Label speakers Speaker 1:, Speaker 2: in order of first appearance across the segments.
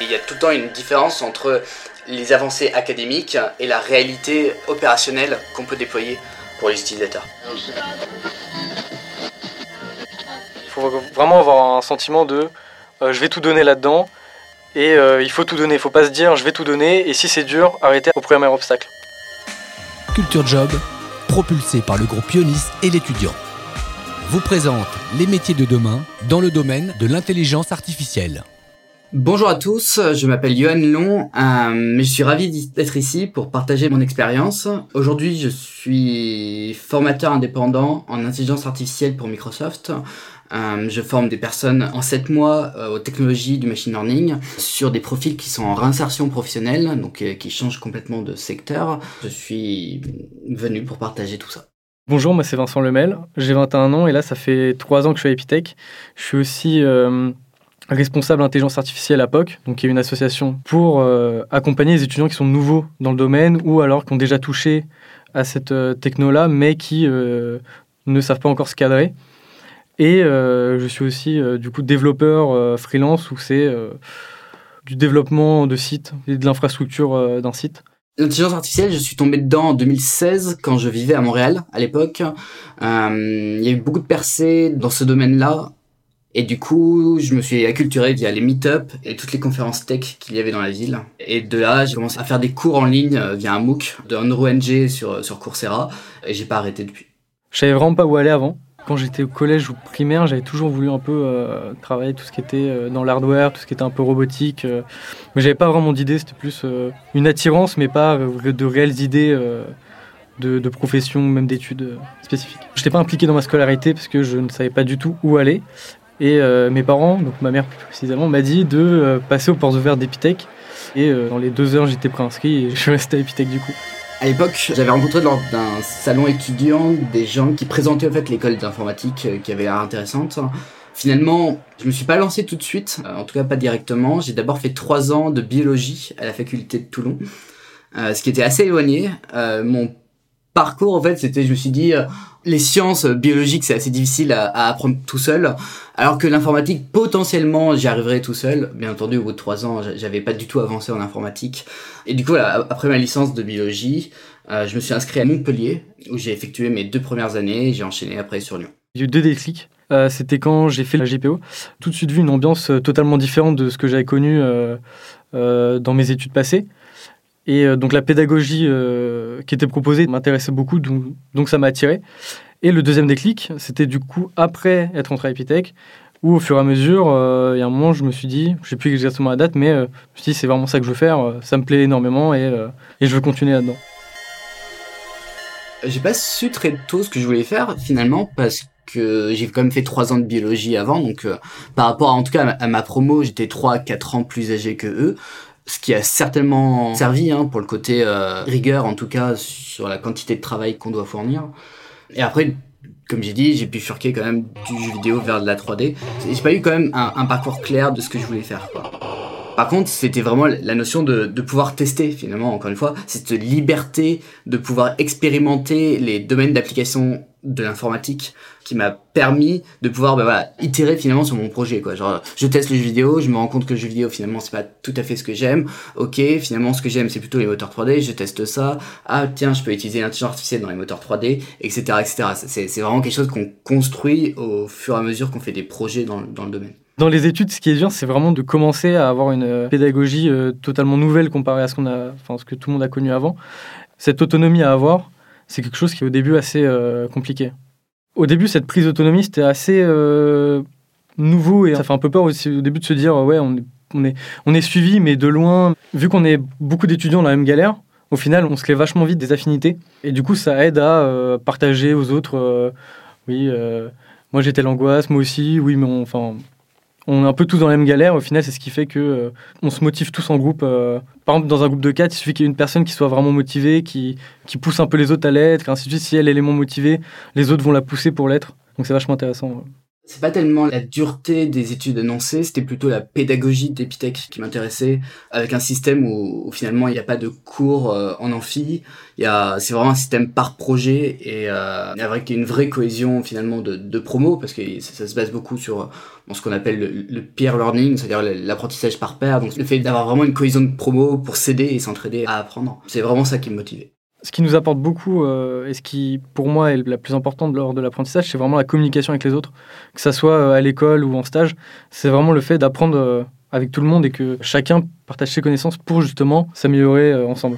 Speaker 1: Il y a tout le temps une différence entre les avancées académiques et la réalité opérationnelle qu'on peut déployer pour les utilisateurs.
Speaker 2: Il faut vraiment avoir un sentiment de euh, je vais tout donner là-dedans et euh, il faut tout donner. Il ne faut pas se dire je vais tout donner et si c'est dur, arrêtez au premier obstacle.
Speaker 3: Culture Job, propulsé par le groupe Pionis et l'étudiant, vous présente les métiers de demain dans le domaine de l'intelligence artificielle.
Speaker 1: Bonjour à tous, je m'appelle Johan Long, euh, je suis ravi d'être ici pour partager mon expérience. Aujourd'hui, je suis formateur indépendant en intelligence artificielle pour Microsoft. Euh, je forme des personnes en 7 mois euh, aux technologies du machine learning sur des profils qui sont en réinsertion professionnelle, donc euh, qui changent complètement de secteur. Je suis venu pour partager tout ça.
Speaker 2: Bonjour, moi c'est Vincent Lemel, j'ai 21 ans et là ça fait 3 ans que je suis à Epitech. Je suis aussi responsable intelligence artificielle à POC, donc qui est une association pour euh, accompagner les étudiants qui sont nouveaux dans le domaine ou alors qui ont déjà touché à cette euh, techno-là, mais qui euh, ne savent pas encore se cadrer. Et je suis aussi du coup développeur freelance où c'est du développement de sites et de l'infrastructure d'un site.
Speaker 1: L'intelligence artificielle, je suis tombé dedans en 2016 quand je vivais à Montréal à l'époque. il y a eu beaucoup de percées dans ce domaine-là et du coup, je me suis acculturé via les meet-up et toutes les conférences tech qu'il y avait dans la ville. Et de là, j'ai commencé à faire des cours en ligne euh, via un MOOC de NG sur, sur Coursera. Et j'ai pas arrêté depuis.
Speaker 2: Je savais vraiment pas où aller avant. Quand j'étais au collège ou primaire, j'avais toujours voulu un peu euh, travailler tout ce qui était euh, dans l'hardware, tout ce qui était un peu robotique. mais j'avais pas vraiment d'idées, c'était plus une attirance, mais pas de réelles idées de, de profession, même d'études spécifiques. Je n'étais pas impliqué dans ma scolarité parce que je ne savais pas du tout où aller. Et euh, mes parents, donc ma mère plus précisément, m'a dit de euh, passer aux portes ouvertes d'Epitech. Et euh, dans les deux heures, j'étais préinscrit et je suis resté à Epitech du coup.
Speaker 1: À l'époque, j'avais rencontré lors d'un salon étudiant des gens qui présentaient en fait l'école d'informatique qui avait l'air intéressante. Finalement, je me suis pas lancé tout de suite, en tout cas pas directement. J'ai d'abord fait trois ans de biologie à la faculté de Toulon, ce qui était assez éloigné. mon parcours, en fait, c'était, je me suis dit, les sciences biologiques, c'est assez difficile à, apprendre tout seul, alors que l'informatique, potentiellement, j'y arriverais tout seul. Bien entendu, au bout de trois ans, j'avais pas du tout avancé en informatique. Et du coup, après ma licence de biologie, euh, je me suis inscrit à Montpellier, où j'ai effectué mes deux premières années, j'ai enchaîné après sur Lyon.
Speaker 2: Il y a eu deux déclics. Euh, c'était quand j'ai fait la GPO. Tout de suite vu une ambiance euh, totalement différente de ce que j'avais connu dans mes études passées. Et euh, donc la pédagogie euh, qui était proposée m'intéressait beaucoup, donc, ça m'a attiré. Et le deuxième déclic, c'était du coup après être entré à Epitech, où au fur et à mesure, euh, il y a un moment, je me suis dit, je ne sais plus exactement la date, mais je me suis dit, c'est vraiment ça que je veux faire, ça me plaît énormément et, je veux continuer là-dedans.
Speaker 1: J'ai pas su très tôt ce que je voulais faire finalement parce que j'ai quand même fait trois ans de biologie avant, donc par rapport en tout cas à ma promo, j'étais 3 quatre ans plus âgé que eux ce qui a certainement servi hein, pour le côté euh, rigueur, en tout cas sur la quantité de travail qu'on doit fournir. Et après, comme j'ai dit, j'ai pu furquer quand même du jeu vidéo vers de la 3D. J'ai pas eu quand même un, un, parcours clair de ce que je voulais faire. Quoi. Par contre, c'était vraiment la notion de, de, pouvoir tester, finalement, encore une fois, cette liberté de pouvoir expérimenter les domaines d'application de l'informatique qui m'a permis de pouvoir bah, itérer finalement sur mon projet quoi. Genre je teste le jeu vidéo je me rends compte que le jeu vidéo finalement c'est pas tout à fait ce que j'aime. Ok finalement ce que j'aime c'est plutôt les moteurs 3D je teste ça. Ah tiens je peux utiliser l'intelligence artificielle dans les moteurs 3D etc etc c'est vraiment quelque chose qu'on construit au fur et à mesure qu'on fait des projets dans, dans le domaine.
Speaker 2: Dans les études, ce qui est dur, c'est vraiment de commencer à avoir une euh, pédagogie euh, totalement nouvelle comparée à ce qu'on a, enfin ce que tout le monde a connu avant. Cette autonomie à avoir, c'est quelque chose qui est au début assez euh, compliqué au début, cette prise d'autonomie, c'était assez euh, nouveau et ça fait un peu peur aussi au début de se dire, ouais, on est, suivi, mais de loin. Vu qu'on est beaucoup d'étudiants dans la même galère, au final, on se crée vachement vite des affinités. Et du coup, ça aide à euh, partager aux autres. Oui, moi j'étais l'angoisse, moi aussi. Oui, mais enfin, on est un peu tous dans la même galère. Au final, c'est ce qui fait que euh, on se motive tous en groupe. Euh, par exemple, dans un groupe de quatre, il suffit qu'il y ait une personne qui soit vraiment motivée, qui, qui pousse un peu les autres à l'être, ainsi de suite. Si elle, est moins motivée, les autres vont la pousser pour l'être. Donc c'est vachement intéressant.
Speaker 1: C'est pas tellement la dureté des études annoncées, c'était plutôt la pédagogie d'Epitech qui m'intéressait, avec un système où, finalement il n'y a pas de cours euh, en amphi, c'est vraiment un système par projet et euh, avec une vraie cohésion finalement de, de promo parce que ça, se base beaucoup sur ce qu'on appelle le, le, peer learning, c'est-à-dire l'apprentissage par pair, donc le fait d'avoir vraiment une cohésion de promo pour s'aider et s'entraider à apprendre. C'est vraiment ça qui me motivait.
Speaker 2: Ce qui nous apporte beaucoup euh, et ce qui, pour moi, est la plus importante lors de l'apprentissage, c'est vraiment la communication avec les autres, que ça soit euh, à l'école ou en stage. C'est vraiment le fait d'apprendre euh, avec tout le monde et que chacun partage ses connaissances pour justement s'améliorer ensemble.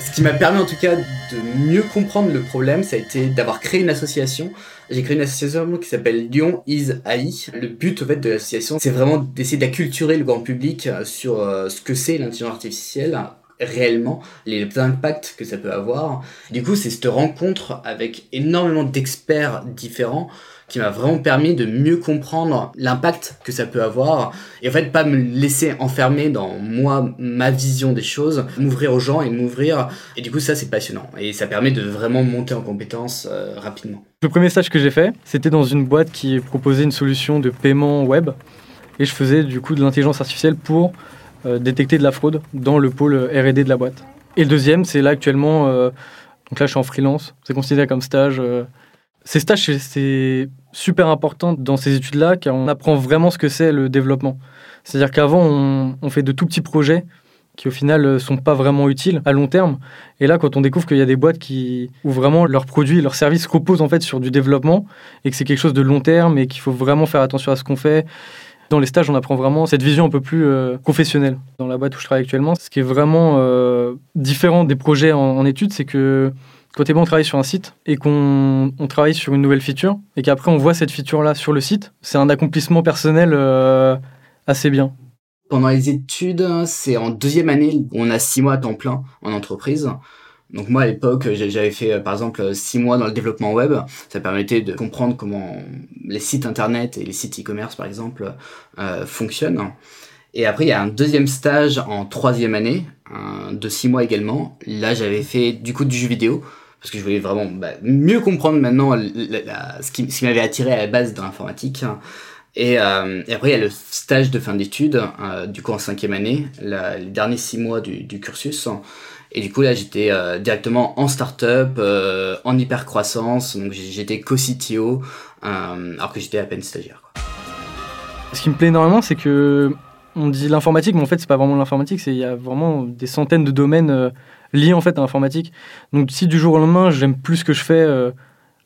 Speaker 1: Ce qui m'a permis en tout cas de mieux comprendre le problème, ça a été d'avoir créé une association. J'ai créé une association qui s'appelle Lyon is AI. Le but en fait de l'association, c'est vraiment d'essayer d'acculturer le grand public sur ce que c'est l'intelligence artificielle réellement les impacts que ça peut avoir. Du coup, c'est cette rencontre avec énormément d'experts différents qui m'a vraiment permis de mieux comprendre l'impact que ça peut avoir et en fait pas me laisser enfermer dans moi ma vision des choses m'ouvrir aux gens et m'ouvrir et du coup ça c'est passionnant et ça permet de vraiment monter en compétences euh, rapidement
Speaker 2: le premier stage que j'ai fait c'était dans une boîte qui proposait une solution de paiement web et je faisais du coup de l'intelligence artificielle pour détecter de la fraude dans le pôle R&D de la boîte. Et le deuxième, c'est là actuellement, euh, donc là je suis en freelance, c'est considéré comme stage. Euh. Ces stages, c'est super important dans ces études-là, car on apprend vraiment ce que c'est le développement. C'est-à-dire qu'avant, on, fait de tout petits projets qui au final sont pas vraiment utiles à long terme. Et là, quand on découvre qu'il y a des boîtes qui, où vraiment leurs produits, leurs services reposent en fait sur du développement et que c'est quelque chose de long terme et qu'il faut vraiment faire attention à ce qu'on fait dans les stages, on apprend vraiment cette vision un peu plus euh, professionnelle. Dans la boîte où je travaille actuellement, ce qui est vraiment euh, différent des projets en, études, c'est que quand on travaille sur un site et qu'on travaille sur une nouvelle feature et qu'après on voit cette feature-là sur le site, c'est un accomplissement personnel euh, assez bien.
Speaker 1: Pendant les études, c'est en deuxième année, on a six mois à temps plein en entreprise. Donc moi à l'époque j'avais fait euh, par exemple six mois dans le développement web. Ça permettait de comprendre comment les sites internet et les sites e-commerce par exemple euh, fonctionnent. Et après il y a un deuxième stage en troisième année de six mois également. Là j'avais fait du coup du jeu vidéo parce que je voulais vraiment bah, mieux comprendre maintenant ce qui, m'avait attiré à la base de l'informatique. Et, euh, après, il y a le stage de fin d'études, euh, du coup en cinquième année, les derniers six mois du cursus. Et du coup, là, j'étais euh, directement en start-up, euh, en hyper croissance. Donc, j'étais co-CTO, euh, alors que j'étais à peine stagiaire.
Speaker 2: Ce qui me plaît énormément, c'est que on dit l'informatique, mais en fait, c'est pas vraiment l'informatique. Il y a vraiment des centaines de domaines liés en fait à l'informatique. Donc, si du jour au lendemain, j'aime plus ce que je fais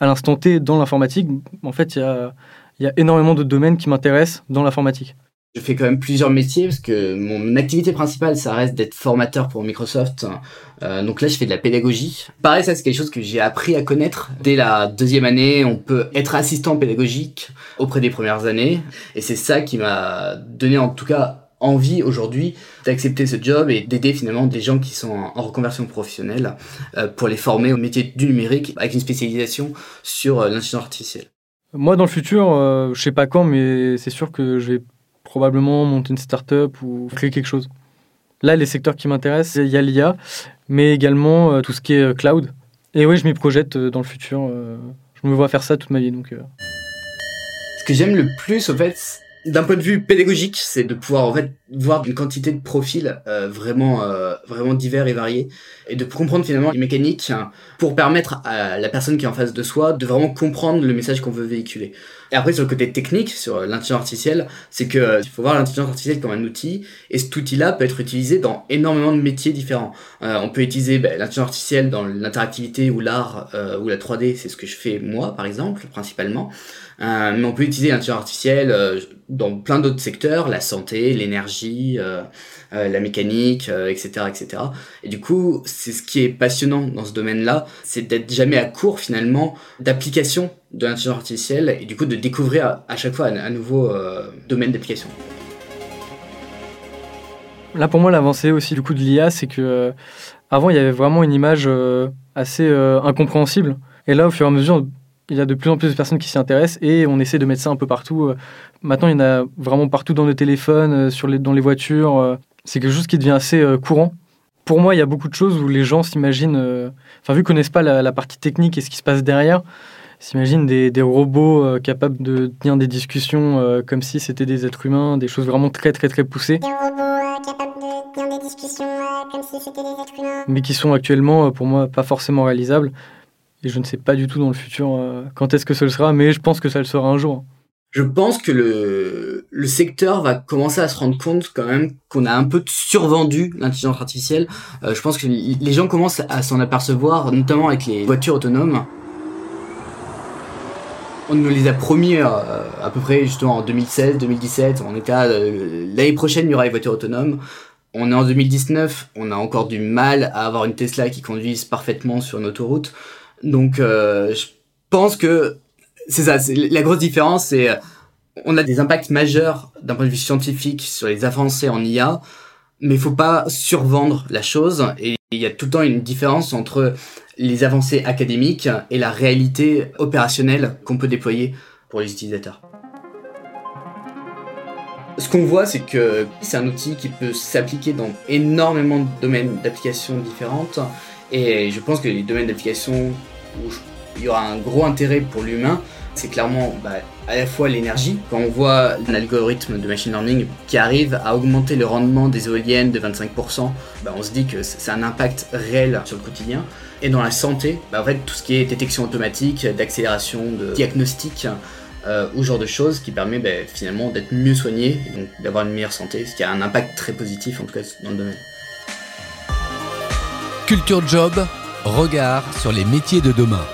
Speaker 2: à l'instant T dans l'informatique, en fait, il y a énormément de domaines qui m'intéressent dans l'informatique.
Speaker 1: Je fais quand même plusieurs métiers parce que mon activité principale, ça reste d'être formateur pour Microsoft. Euh, donc là, je fais de la pédagogie. Pareil, ça c'est quelque chose que j'ai appris à connaître. Dès la deuxième année, on peut être assistant pédagogique auprès des premières années. Et c'est ça qui m'a donné en tout cas envie aujourd'hui d'accepter ce job et d'aider finalement des gens qui sont en reconversion professionnelle euh, pour les former au métier du numérique avec une spécialisation sur euh, l'intelligence artificielle.
Speaker 2: Moi, dans le futur, je sais pas quand, mais c'est sûr que je vais probablement monter une start-up ou créer quelque chose. Là, les secteurs qui m'intéressent, il y a l'IA, mais également euh, tout ce qui est euh, cloud. Et oui, je m'y projette euh, dans le futur. je me vois faire ça toute ma vie. Donc,
Speaker 1: Ce que j'aime le plus, au fait, d'un point de vue pédagogique, c'est de pouvoir en fait voir une quantité de profils euh, vraiment euh, vraiment divers et variés et de comprendre finalement les mécaniques hein, pour permettre à la personne qui est en face de soi de vraiment comprendre le message qu'on veut véhiculer. Et après sur le côté technique, sur l'intelligence artificielle, c'est que euh, il faut voir l'intelligence artificielle comme un outil et cet outil-là peut être utilisé dans énormément de métiers différents. on peut utiliser ben, l'intelligence artificielle dans l'interactivité ou l'art ou la 3D, c'est ce que je fais moi par exemple principalement. mais on peut utiliser l'intelligence artificielle dans plein d'autres secteurs, la santé, l'énergie, euh, euh, la mécanique, etc., euh, etc. Et du coup, c'est ce qui est passionnant dans ce domaine-là, c'est d'être jamais à court finalement d'application de l'intelligence artificielle et du coup de découvrir à, chaque fois un, nouveau domaine d'application.
Speaker 2: Là, pour moi, l'avancée aussi du coup de l'IA, c'est que avant, il y avait vraiment une image assez incompréhensible. Et là, au fur et à mesure, il y a de plus en plus de personnes qui s'y intéressent et on essaie de mettre ça un peu partout. Maintenant, il y en a vraiment partout dans nos téléphones, euh, sur les, dans les voitures. Euh. C'est quelque chose qui devient assez euh, courant. Pour moi, il y a beaucoup de choses où les gens s'imaginent, enfin, vu qu'ils connaissent pas la, partie technique et ce qui se passe derrière, s'imagine des, des, robots euh, capables de tenir des discussions euh, comme si c'était des êtres humains, des choses vraiment très très très poussées.
Speaker 4: Des robots euh, capables de tenir des discussions comme si c'était des êtres humains.
Speaker 2: Mais qui sont actuellement, pour moi, pas forcément réalisables. Et je ne sais pas du tout dans le futur quand est-ce que ce le sera, mais je pense que ça le sera un jour.
Speaker 1: Je pense que le, le secteur va commencer à se rendre compte quand même qu'on a un peu survendu l'intelligence artificielle. je pense que les gens commencent à s'en apercevoir, notamment avec les voitures autonomes. On nous les a promis euh, à peu près justement en 2016, 2017. On était euh, l'année prochaine il y aura les voitures autonomes. On est en 2019, on a encore du mal à avoir une Tesla qui conduise parfaitement sur une autoroute. Donc euh, je pense que c'est ça, la grosse différence, c'est on a des impacts majeurs d'un point de vue scientifique sur les avancées en IA, mais il faut pas survendre la chose et il y a tout le temps une différence entre les avancées académiques et la réalité opérationnelle qu'on peut déployer pour les utilisateurs. Ce qu'on voit, c'est que c'est un outil qui peut s'appliquer dans énormément de domaines d'application différentes. Et je pense que les domaines d'application où il y aura un gros intérêt pour l'humain, c'est clairement bah, à la fois l'énergie. Quand on voit un algorithme de machine learning qui arrive à augmenter le rendement des éoliennes de 25%, bah, on se dit que c'est un impact réel sur le quotidien. Et dans la santé, bah, en fait, tout ce qui est détection automatique, d'accélération, de diagnostic, euh, ou genre de choses qui permet bah, finalement d'être mieux soigné et donc d'avoir une meilleure santé, ce qui a un impact très positif en tout cas dans le domaine.
Speaker 3: Culture Job, regard sur les métiers de demain.